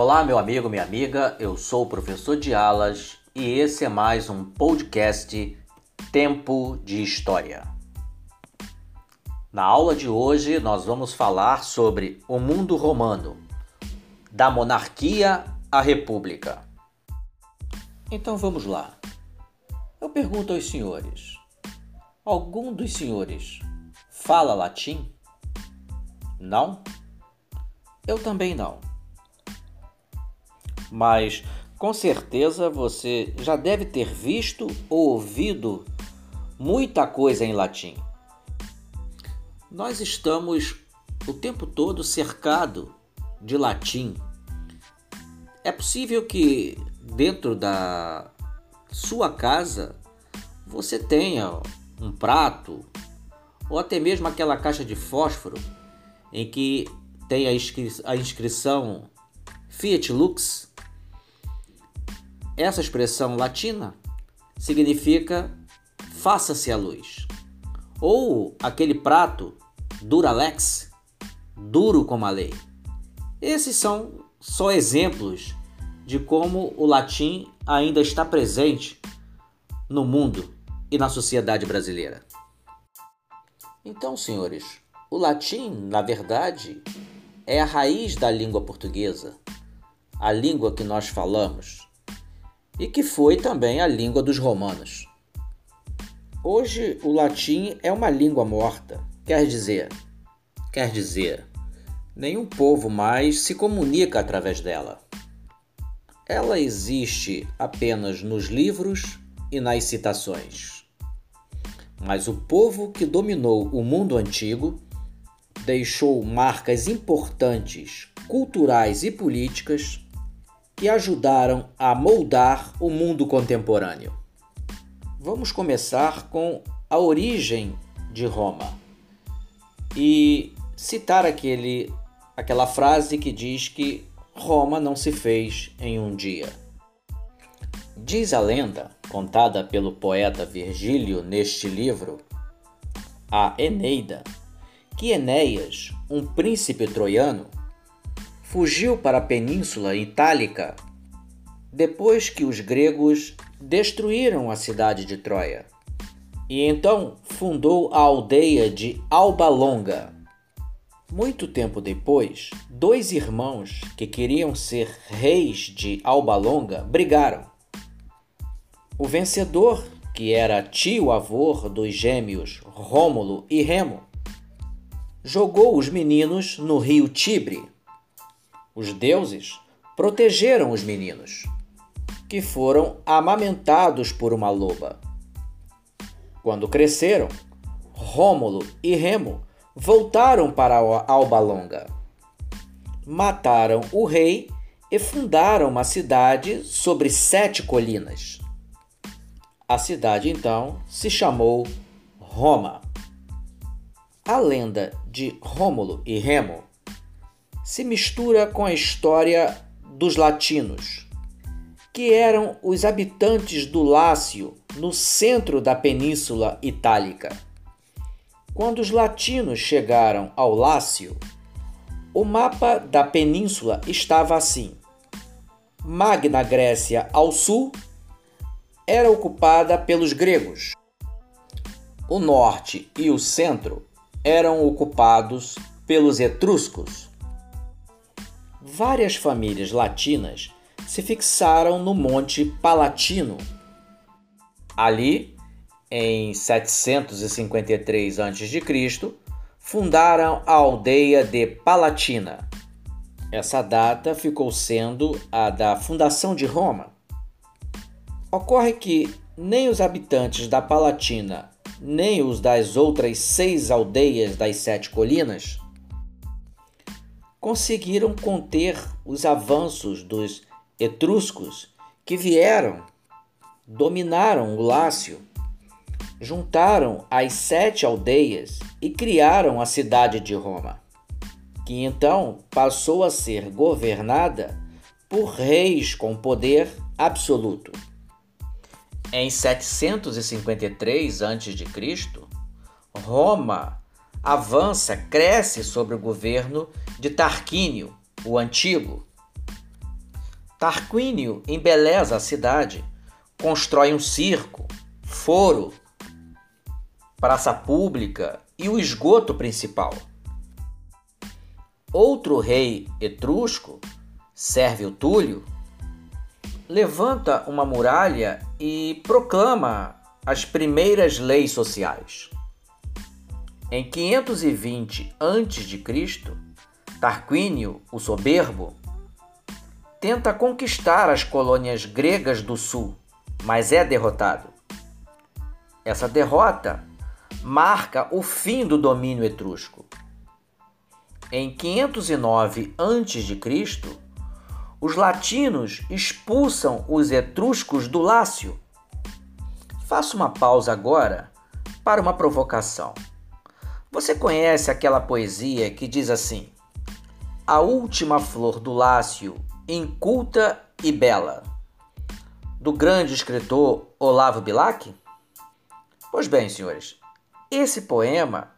Olá, meu amigo, minha amiga, eu sou o professor de alas e esse é mais um podcast Tempo de História. Na aula de hoje, nós vamos falar sobre o mundo romano, da monarquia à república. Então vamos lá. Eu pergunto aos senhores: algum dos senhores fala latim? Não? Eu também não. Mas com certeza você já deve ter visto ou ouvido muita coisa em latim. Nós estamos o tempo todo cercado de latim. É possível que dentro da sua casa você tenha um prato ou até mesmo aquela caixa de fósforo em que tem a, inscri a inscrição Fiat Lux. Essa expressão latina significa faça-se a luz. Ou aquele prato Duralex, duro como a lei. Esses são só exemplos de como o latim ainda está presente no mundo e na sociedade brasileira. Então, senhores, o latim, na verdade, é a raiz da língua portuguesa, a língua que nós falamos, e que foi também a língua dos romanos. Hoje, o latim é uma língua morta, quer dizer, quer dizer, nenhum povo mais se comunica através dela. Ela existe apenas nos livros e nas citações. Mas o povo que dominou o mundo antigo deixou marcas importantes, culturais e políticas que ajudaram a moldar o mundo contemporâneo. Vamos começar com a origem de Roma e citar aquele, aquela frase que diz que Roma não se fez em um dia. Diz a lenda, contada pelo poeta Virgílio neste livro, a Eneida, que Enéas, um príncipe troiano, fugiu para a Península Itálica depois que os gregos destruíram a cidade de Troia. E então fundou a aldeia de Alba Longa. Muito tempo depois, dois irmãos que queriam ser reis de Alba Longa brigaram. O vencedor, que era tio-avô dos gêmeos Rômulo e Remo, jogou os meninos no rio Tibre. Os deuses protegeram os meninos, que foram amamentados por uma loba. Quando cresceram, Rômulo e Remo voltaram para Alba Longa. Mataram o rei e fundaram uma cidade sobre sete colinas. A cidade então se chamou Roma. A lenda de Rômulo e Remo se mistura com a história dos latinos, que eram os habitantes do Lácio, no centro da Península Itálica. Quando os latinos chegaram ao Lácio, o mapa da península estava assim: Magna Grécia ao sul era ocupada pelos gregos. O norte e o centro eram ocupados pelos etruscos. Várias famílias latinas se fixaram no Monte Palatino. Ali, em 753 a.C., fundaram a aldeia de Palatina. Essa data ficou sendo a da fundação de Roma. Ocorre que nem os habitantes da Palatina nem os das outras seis aldeias das sete colinas, conseguiram conter os avanços dos etruscos que vieram, dominaram o Lácio, juntaram as sete aldeias e criaram a cidade de Roma, que então passou a ser governada por reis com poder absoluto. Em 753 a.C., Roma avança, cresce sobre o governo de Tarquínio, o Antigo. Tarquínio embeleza a cidade, constrói um circo, foro, praça pública e o esgoto principal. Outro rei etrusco, Sérvio Túlio, levanta uma muralha e proclama as primeiras leis sociais. Em 520 a.C., Tarquínio, o Soberbo, tenta conquistar as colônias gregas do sul, mas é derrotado. Essa derrota marca o fim do domínio etrusco. Em 509 a.C., os latinos expulsam os etruscos do Lácio. Faço uma pausa agora para uma provocação. Você conhece aquela poesia que diz assim: A última flor do Lácio, inculta e bela, do grande escritor Olavo Bilac? Pois bem, senhores, esse poema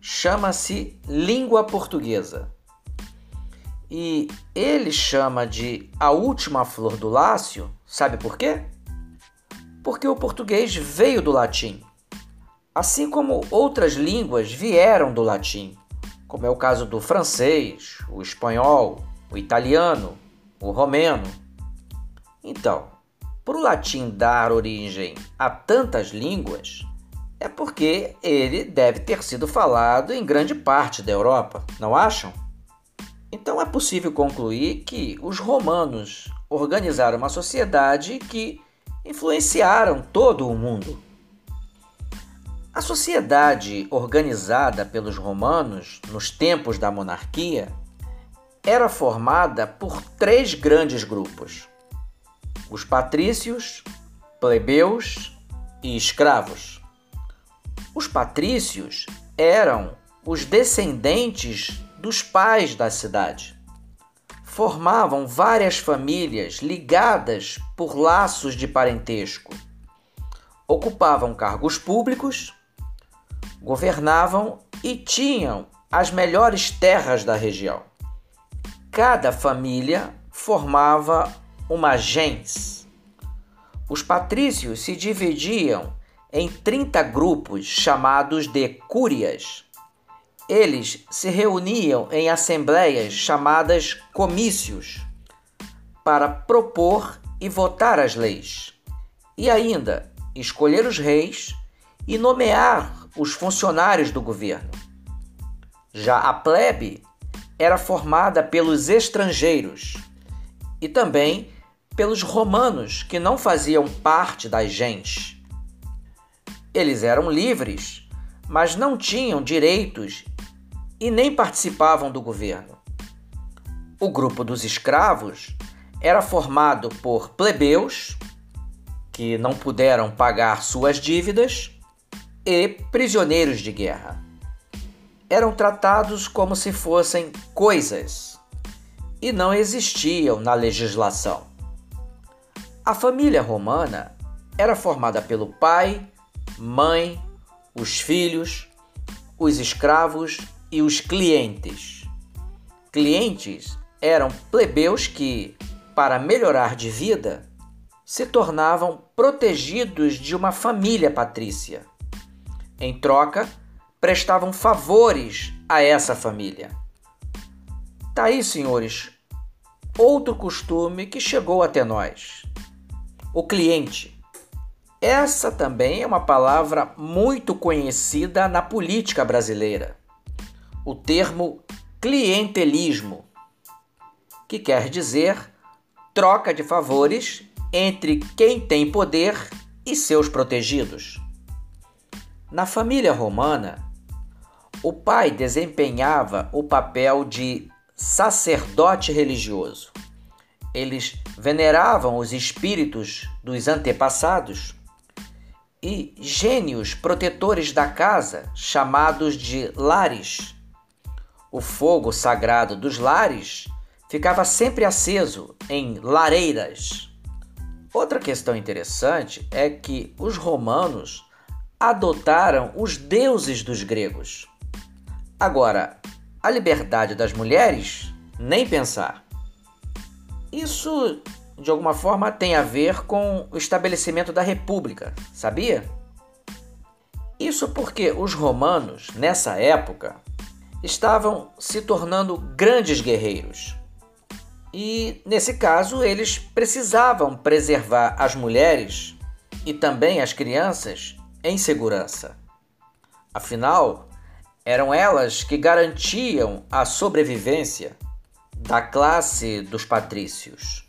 chama-se Língua Portuguesa e ele chama de a última flor do Lácio, sabe por quê? Porque o português veio do latim, assim como outras línguas vieram do latim, como é o caso do francês, o espanhol, o italiano, o romeno. Então, para o latim dar origem a tantas línguas, é porque ele deve ter sido falado em grande parte da Europa, não acham? Então é possível concluir que os romanos organizaram uma sociedade que influenciaram todo o mundo. A sociedade organizada pelos romanos nos tempos da monarquia era formada por três grandes grupos: os patrícios, plebeus e escravos. Os patrícios eram os descendentes dos pais da cidade. Formavam várias famílias ligadas por laços de parentesco. Ocupavam cargos públicos, governavam e tinham as melhores terras da região. Cada família formava uma gens. Os patrícios se dividiam em 30 grupos chamados de cúrias eles se reuniam em assembleias chamadas comícios para propor e votar as leis, e ainda escolher os reis e nomear os funcionários do governo. Já a plebe era formada pelos estrangeiros e também pelos romanos que não faziam parte das gens. Eles eram livres, mas não tinham direitos e nem participavam do governo. O grupo dos escravos era formado por plebeus, que não puderam pagar suas dívidas, e prisioneiros de guerra. Eram tratados como se fossem coisas e não existiam na legislação. A família romana era formada pelo pai, mãe, os filhos, os escravos e os clientes. Clientes eram plebeus que, para melhorar de vida, se tornavam protegidos de uma família patrícia. Em troca, prestavam favores a essa família. Tá aí, senhores, outro costume que chegou até nós: o cliente. Essa também é uma palavra muito conhecida na política brasileira o termo clientelismo, que quer dizer troca de favores entre quem tem poder e seus protegidos. Na família romana, o pai desempenhava o papel de sacerdote religioso. Eles veneravam os espíritos dos antepassados e gênios protetores da casa, chamados de lares o fogo sagrado dos lares ficava sempre aceso em lareiras. Outra questão interessante é que os romanos adotaram os deuses dos gregos. Agora, a liberdade das mulheres, nem pensar. Isso, de alguma forma, tem a ver com o estabelecimento da República, sabia? Isso porque os romanos, nessa época, estavam se tornando grandes guerreiros. E, nesse caso, eles precisavam preservar as mulheres e também as crianças em segurança. Afinal, eram elas que garantiam a sobrevivência da classe dos patrícios.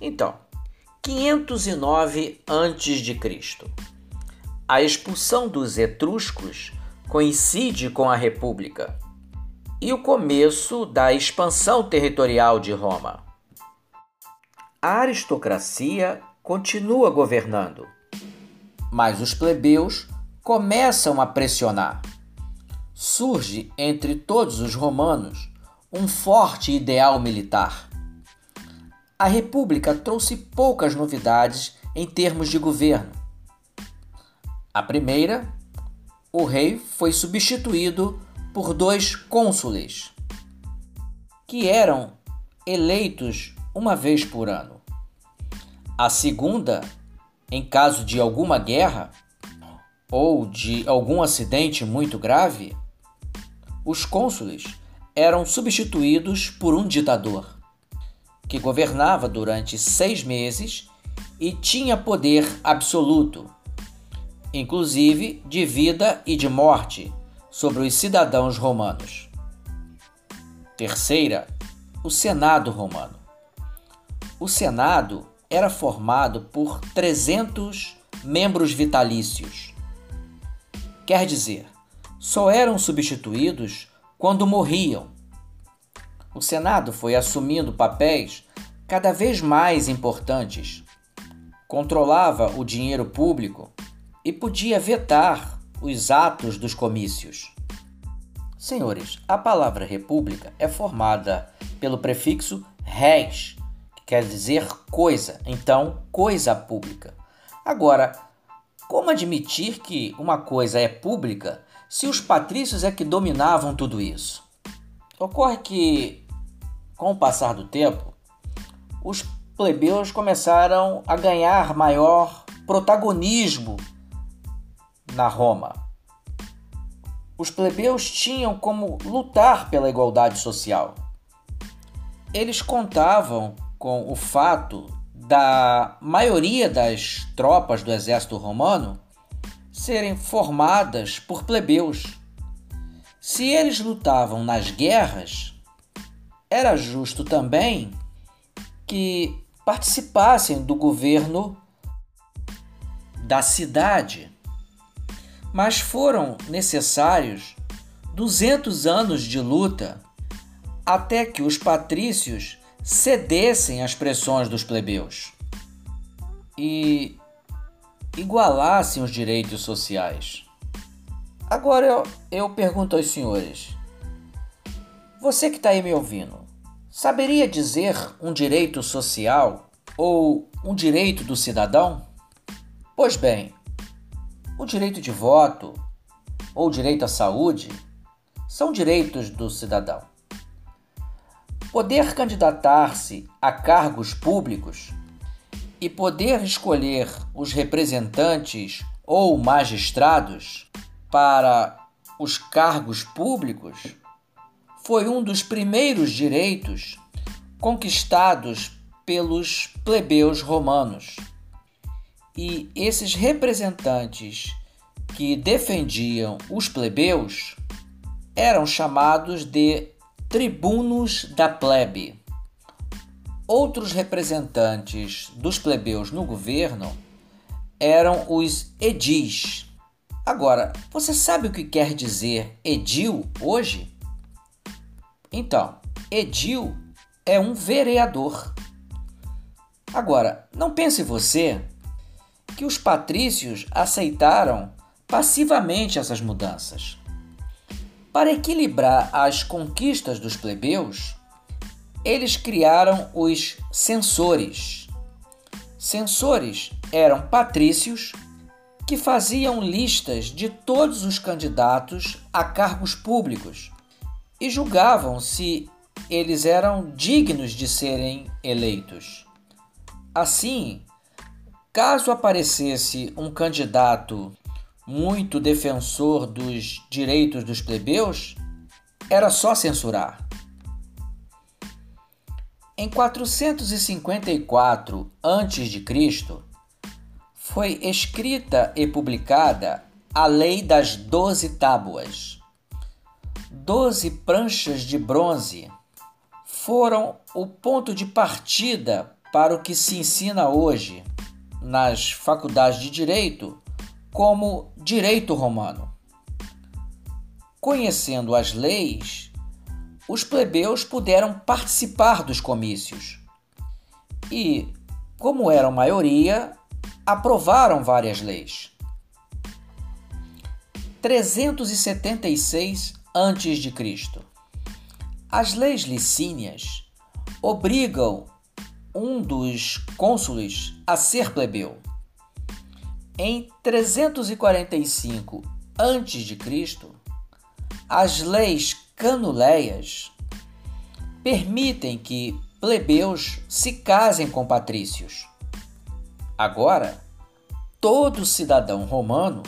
Então, 509 a.C. A expulsão dos etruscos coincide com a República e o começo da expansão territorial de Roma. A aristocracia continua governando, mas os plebeus começam a pressionar. Surge entre todos os romanos um forte ideal militar. A República trouxe poucas novidades em termos de governo. A primeira, o rei foi substituído por dois cônsules, que eram eleitos uma vez por ano. A segunda, em caso de alguma guerra ou de algum acidente muito grave, os cônsules eram substituídos por um ditador, que governava durante seis meses e tinha poder absoluto, inclusive de vida e de morte, sobre os cidadãos romanos. Terceira, o Senado romano. O Senado era formado por 300 membros vitalícios. Quer dizer, só eram substituídos quando morriam. O Senado foi assumindo papéis cada vez mais importantes. Controlava o dinheiro público e podia vetar os atos dos comícios. Senhores, a palavra república é formada pelo prefixo res, quer dizer coisa, então coisa pública. Agora, como admitir que uma coisa é pública se os patrícios é que dominavam tudo isso. Ocorre que, com o passar do tempo, os plebeus começaram a ganhar maior protagonismo na Roma. Os plebeus tinham como lutar pela igualdade social. Eles contavam com o fato da maioria das tropas do exército romano serem formadas por plebeus. Se eles lutavam nas guerras, era justo também que participassem do governo da cidade. Mas foram necessários 200 anos de luta até que os patrícios cedessem às pressões dos plebeus. E igualassem os direitos sociais. Agora eu, eu pergunto aos senhores: você que está aí me ouvindo, saberia dizer um direito social ou um direito do cidadão? Pois bem, o direito de voto ou o direito à saúde são direitos do cidadão. Poder candidatar-se a cargos públicos e poder escolher os representantes ou magistrados para os cargos públicos foi um dos primeiros direitos conquistados pelos plebeus romanos. E esses representantes que defendiam os plebeus eram chamados de tribunos da plebe. Outros representantes dos plebeus no governo eram os edis. Agora, você sabe o que quer dizer edil hoje? Então, edil é um vereador. Agora, não pense você que os patrícios aceitaram passivamente essas mudanças. Para equilibrar as conquistas dos plebeus, eles criaram os censores. Censores eram patrícios que faziam listas de todos os candidatos a cargos públicos e julgavam se eles eram dignos de serem eleitos. Assim, caso aparecesse um candidato muito defensor dos direitos dos plebeus, era só censurar. Em 454 a.C., foi escrita e publicada a Lei das Doze Tábuas. Doze pranchas de bronze foram o ponto de partida para o que se ensina hoje nas faculdades de direito como direito romano. Conhecendo as leis, os plebeus puderam participar dos comícios e, como eram maioria, aprovaram várias leis. 376 a.C. As leis licínias obrigam um dos cônsules a ser plebeu. Em 345 a.C., as leis canuleias permitem que plebeus se casem com patrícios. Agora, todo cidadão romano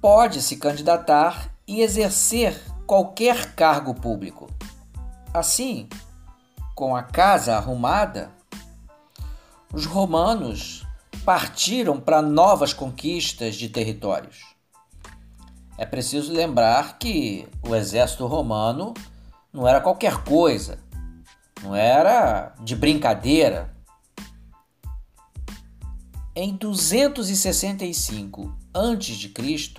pode se candidatar e exercer qualquer cargo público. Assim, com a casa arrumada, os romanos partiram para novas conquistas de territórios. É preciso lembrar que o exército romano não era qualquer coisa, não era de brincadeira. Em 265 a.C.,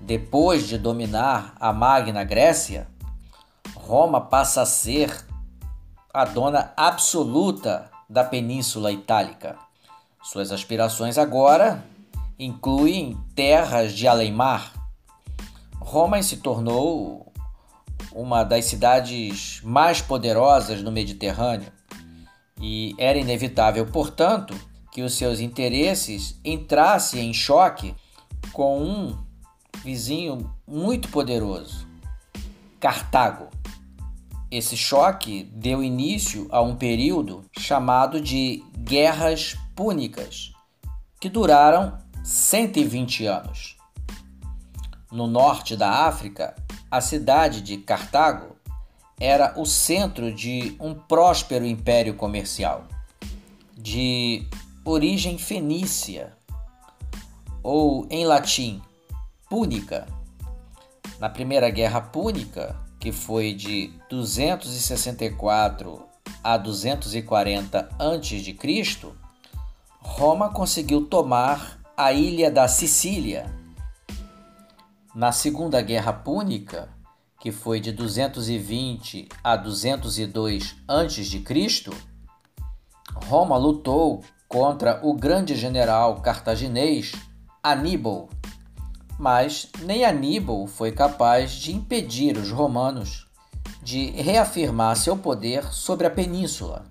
depois de dominar a Magna Grécia, Roma passa a ser a dona absoluta da Península Itálica. Suas aspirações agora incluem terras de além-mar. Roma se tornou uma das cidades mais poderosas no Mediterrâneo e era inevitável, portanto, que os seus interesses entrassem em choque com um vizinho muito poderoso, Cartago. Esse choque deu início a um período chamado de Guerras Púnicas, que duraram 120 anos. No norte da África, a cidade de Cartago era o centro de um próspero império comercial, de origem fenícia, ou em latim, púnica. Na Primeira Guerra Púnica, que foi de 264 a 240 a.C., Roma conseguiu tomar a ilha da Sicília. Na Segunda Guerra Púnica, que foi de 220 a 202 a.C., Roma lutou contra o grande general cartaginês Aníbal, mas nem Aníbal foi capaz de impedir os romanos de reafirmar seu poder sobre a península.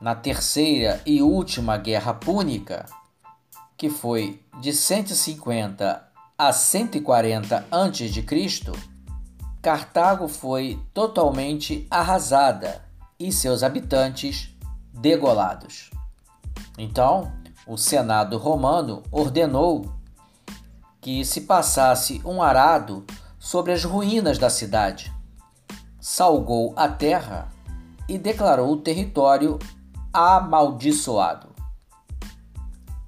Na terceira e última Guerra Púnica, que foi de 150 a 140 a.C., Cartago foi totalmente arrasada e seus habitantes degolados. Então, o Senado romano ordenou que se passasse um arado sobre as ruínas da cidade, salgou a terra e declarou o território amaldiçoado.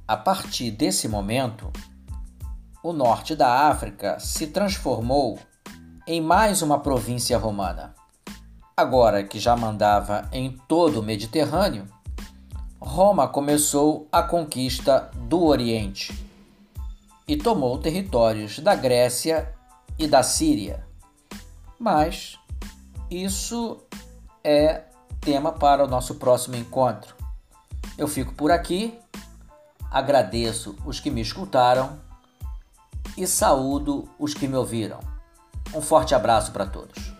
A partir desse momento, o norte da África se transformou em mais uma província romana. Agora que já mandava em todo o Mediterrâneo, Roma começou a conquista do Oriente e tomou territórios da Grécia e da Síria. Mas isso é tema para o nosso próximo encontro. Eu fico por aqui agradeço os que me escutaram e saúdo os que me ouviram. Um forte abraço para todos.